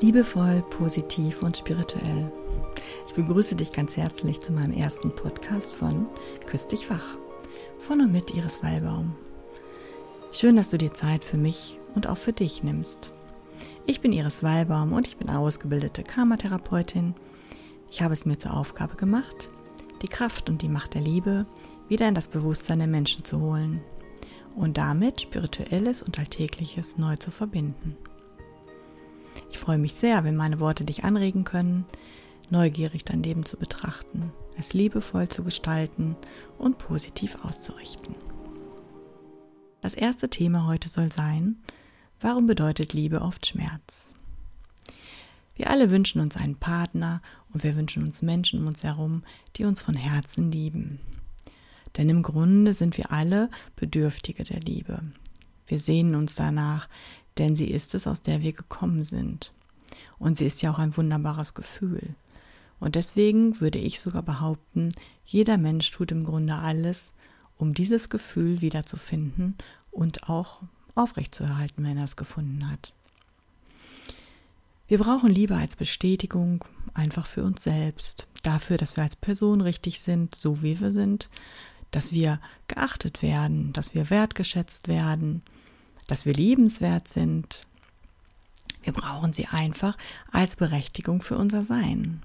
Liebevoll, positiv und spirituell. Ich begrüße dich ganz herzlich zu meinem ersten Podcast von Küss dich wach. Von und mit Iris Wallbaum. Schön, dass du dir Zeit für mich und auch für dich nimmst. Ich bin Iris Wallbaum und ich bin ausgebildete Karmatherapeutin. Ich habe es mir zur Aufgabe gemacht, die Kraft und die Macht der Liebe wieder in das Bewusstsein der Menschen zu holen und damit Spirituelles und Alltägliches neu zu verbinden. Ich freue mich sehr, wenn meine Worte dich anregen können, neugierig dein Leben zu betrachten, es liebevoll zu gestalten und positiv auszurichten. Das erste Thema heute soll sein, warum bedeutet Liebe oft Schmerz? Wir alle wünschen uns einen Partner und wir wünschen uns Menschen um uns herum, die uns von Herzen lieben. Denn im Grunde sind wir alle Bedürftige der Liebe. Wir sehnen uns danach, denn sie ist es, aus der wir gekommen sind. Und sie ist ja auch ein wunderbares Gefühl. Und deswegen würde ich sogar behaupten, jeder Mensch tut im Grunde alles, um dieses Gefühl wiederzufinden und auch aufrechtzuerhalten, wenn er es gefunden hat. Wir brauchen Liebe als Bestätigung, einfach für uns selbst, dafür, dass wir als Person richtig sind, so wie wir sind, dass wir geachtet werden, dass wir wertgeschätzt werden, dass wir liebenswert sind. Wir brauchen sie einfach als Berechtigung für unser Sein.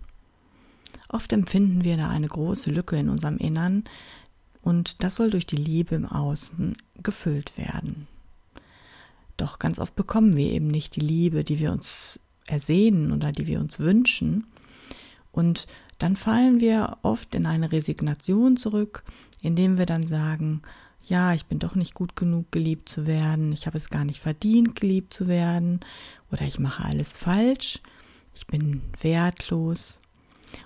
Oft empfinden wir da eine große Lücke in unserem Innern und das soll durch die Liebe im Außen gefüllt werden. Doch ganz oft bekommen wir eben nicht die Liebe, die wir uns ersehnen oder die wir uns wünschen. Und dann fallen wir oft in eine Resignation zurück, indem wir dann sagen, ja, ich bin doch nicht gut genug, geliebt zu werden, ich habe es gar nicht verdient, geliebt zu werden, oder ich mache alles falsch, ich bin wertlos.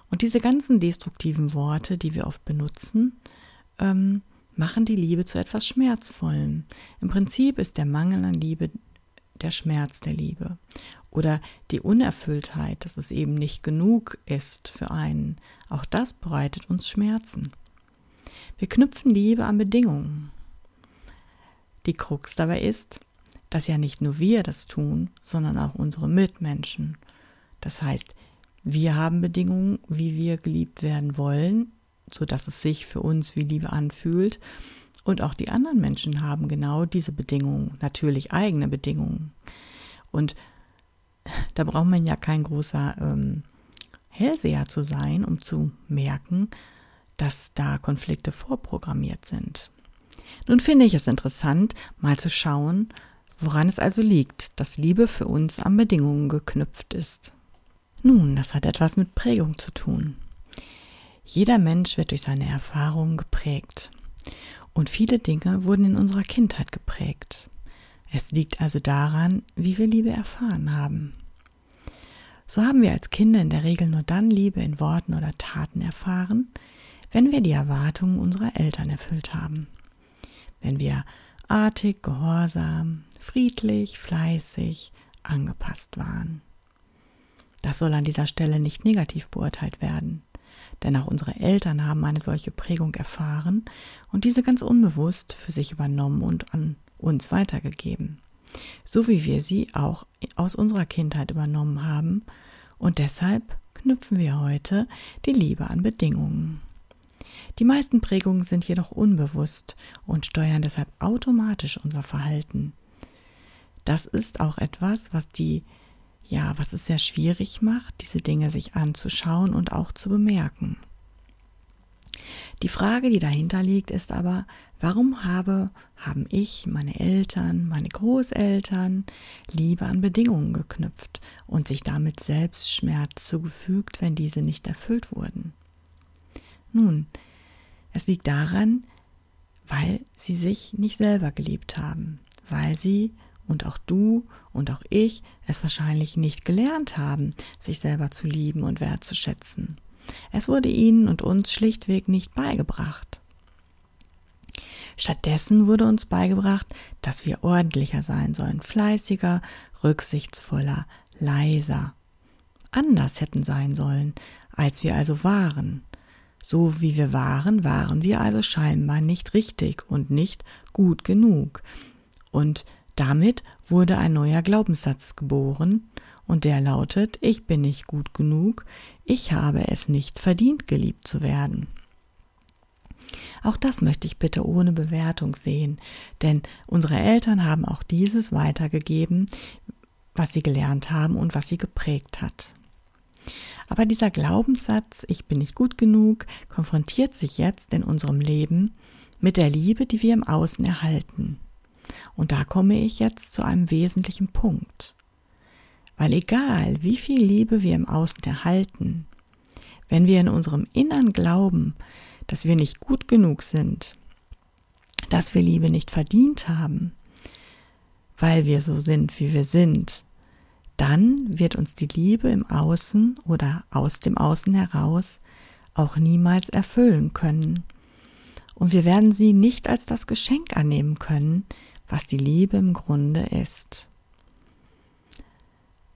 Und diese ganzen destruktiven Worte, die wir oft benutzen, ähm, machen die Liebe zu etwas Schmerzvollem. Im Prinzip ist der Mangel an Liebe der Schmerz der Liebe oder die Unerfülltheit, dass es eben nicht genug ist für einen. Auch das bereitet uns Schmerzen. Wir knüpfen Liebe an Bedingungen. Die Krux dabei ist, dass ja nicht nur wir das tun, sondern auch unsere Mitmenschen. Das heißt, wir haben Bedingungen, wie wir geliebt werden wollen, so dass es sich für uns wie Liebe anfühlt. Und auch die anderen Menschen haben genau diese Bedingungen, natürlich eigene Bedingungen. Und da braucht man ja kein großer ähm, Hellseher zu sein, um zu merken, dass da Konflikte vorprogrammiert sind. Nun finde ich es interessant, mal zu schauen, woran es also liegt, dass Liebe für uns an Bedingungen geknüpft ist. Nun, das hat etwas mit Prägung zu tun. Jeder Mensch wird durch seine Erfahrungen geprägt. Und viele Dinge wurden in unserer Kindheit geprägt. Es liegt also daran, wie wir Liebe erfahren haben. So haben wir als Kinder in der Regel nur dann Liebe in Worten oder Taten erfahren, wenn wir die Erwartungen unserer Eltern erfüllt haben. Wenn wir artig, gehorsam, friedlich, fleißig, angepasst waren. Das soll an dieser Stelle nicht negativ beurteilt werden, denn auch unsere Eltern haben eine solche Prägung erfahren und diese ganz unbewusst für sich übernommen und an uns weitergegeben, so wie wir sie auch aus unserer Kindheit übernommen haben und deshalb knüpfen wir heute die Liebe an Bedingungen. Die meisten Prägungen sind jedoch unbewusst und steuern deshalb automatisch unser Verhalten. Das ist auch etwas, was die ja, was es sehr schwierig macht, diese Dinge sich anzuschauen und auch zu bemerken. Die Frage, die dahinter liegt, ist aber, warum habe, haben ich, meine Eltern, meine Großeltern Liebe an Bedingungen geknüpft und sich damit selbst Schmerz zugefügt, wenn diese nicht erfüllt wurden? Nun, es liegt daran, weil sie sich nicht selber geliebt haben, weil sie und auch du und auch ich es wahrscheinlich nicht gelernt haben, sich selber zu lieben und wertzuschätzen. Es wurde ihnen und uns schlichtweg nicht beigebracht. Stattdessen wurde uns beigebracht, dass wir ordentlicher sein sollen, fleißiger, rücksichtsvoller, leiser, anders hätten sein sollen, als wir also waren. So wie wir waren, waren wir also scheinbar nicht richtig und nicht gut genug. Und damit wurde ein neuer Glaubenssatz geboren, Und der lautet, ich bin nicht gut genug, ich habe es nicht verdient, geliebt zu werden. Auch das möchte ich bitte ohne Bewertung sehen, denn unsere Eltern haben auch dieses weitergegeben, was sie gelernt haben und was sie geprägt hat. Aber dieser Glaubenssatz, ich bin nicht gut genug, konfrontiert sich jetzt in unserem Leben mit der Liebe, die wir im Außen erhalten. Und da komme ich jetzt zu einem wesentlichen Punkt. Weil egal, wie viel Liebe wir im Außen erhalten, wenn wir in unserem Innern glauben, dass wir nicht gut genug sind, dass wir Liebe nicht verdient haben, weil wir so sind, wie wir sind, dann wird uns die Liebe im Außen oder aus dem Außen heraus auch niemals erfüllen können. Und wir werden sie nicht als das Geschenk annehmen können, was die Liebe im Grunde ist.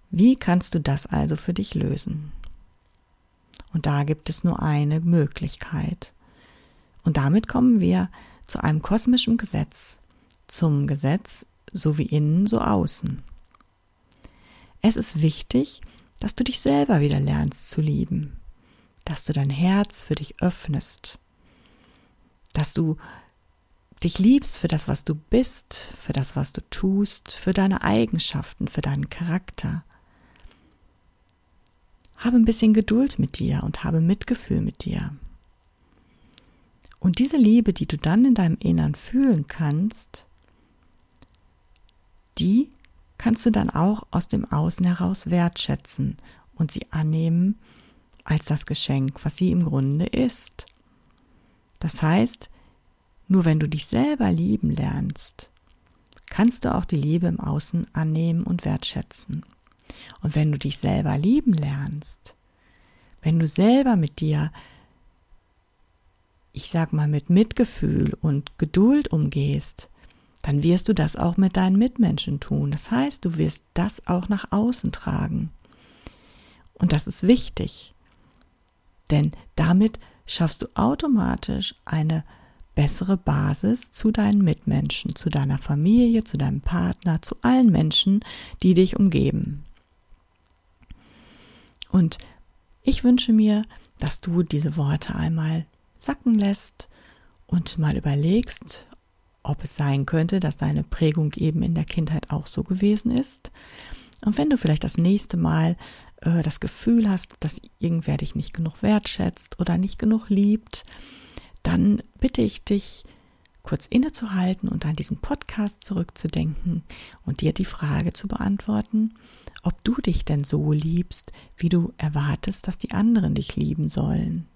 Wie kannst du das also für dich lösen? Und da gibt es nur eine Möglichkeit. Und damit kommen wir zu einem kosmischen Gesetz, zum Gesetz so wie innen, so außen. Es ist wichtig, dass du dich selber wieder lernst zu lieben, dass du dein Herz für dich öffnest, dass du dich liebst für das, was du bist, für das, was du tust, für deine Eigenschaften, für deinen Charakter. Habe ein bisschen Geduld mit dir und habe Mitgefühl mit dir. Und diese Liebe, die du dann in deinem Innern fühlen kannst, die kannst du dann auch aus dem Außen heraus wertschätzen und sie annehmen als das Geschenk, was sie im Grunde ist. Das heißt, nur wenn du dich selber lieben lernst, kannst du auch die Liebe im Außen annehmen und wertschätzen. Und wenn du dich selber lieben lernst, wenn du selber mit dir, ich sag mal, mit Mitgefühl und Geduld umgehst, dann wirst du das auch mit deinen Mitmenschen tun. Das heißt, du wirst das auch nach außen tragen. Und das ist wichtig, denn damit schaffst du automatisch eine bessere Basis zu deinen Mitmenschen, zu deiner Familie, zu deinem Partner, zu allen Menschen, die dich umgeben. Und ich wünsche mir, dass du diese Worte einmal sacken lässt und mal überlegst, ob es sein könnte, dass deine Prägung eben in der Kindheit auch so gewesen ist. Und wenn du vielleicht das nächste Mal äh, das Gefühl hast, dass irgendwer dich nicht genug wertschätzt oder nicht genug liebt, dann bitte ich dich, kurz innezuhalten und an diesen Podcast zurückzudenken und dir die Frage zu beantworten, ob du dich denn so liebst, wie du erwartest, dass die anderen dich lieben sollen.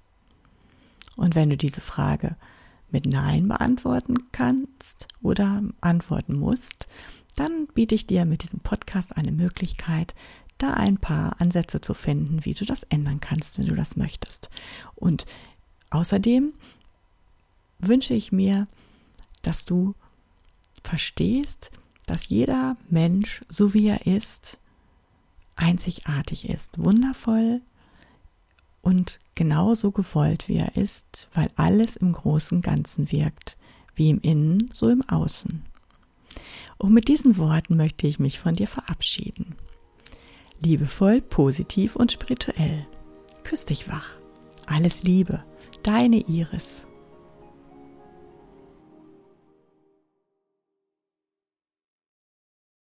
Und wenn du diese Frage mit Nein beantworten kannst oder antworten musst, dann biete ich dir mit diesem Podcast eine Möglichkeit, da ein paar Ansätze zu finden, wie du das ändern kannst, wenn du das möchtest. Und außerdem wünsche ich mir, dass du verstehst, dass jeder Mensch, so wie er ist, einzigartig ist, wundervoll, und genauso gewollt, wie er ist, weil alles im großen Ganzen wirkt, wie im Innen, so im Außen. Und mit diesen Worten möchte ich mich von dir verabschieden. Liebevoll, positiv und spirituell. Küss dich wach. Alles Liebe, deine Iris.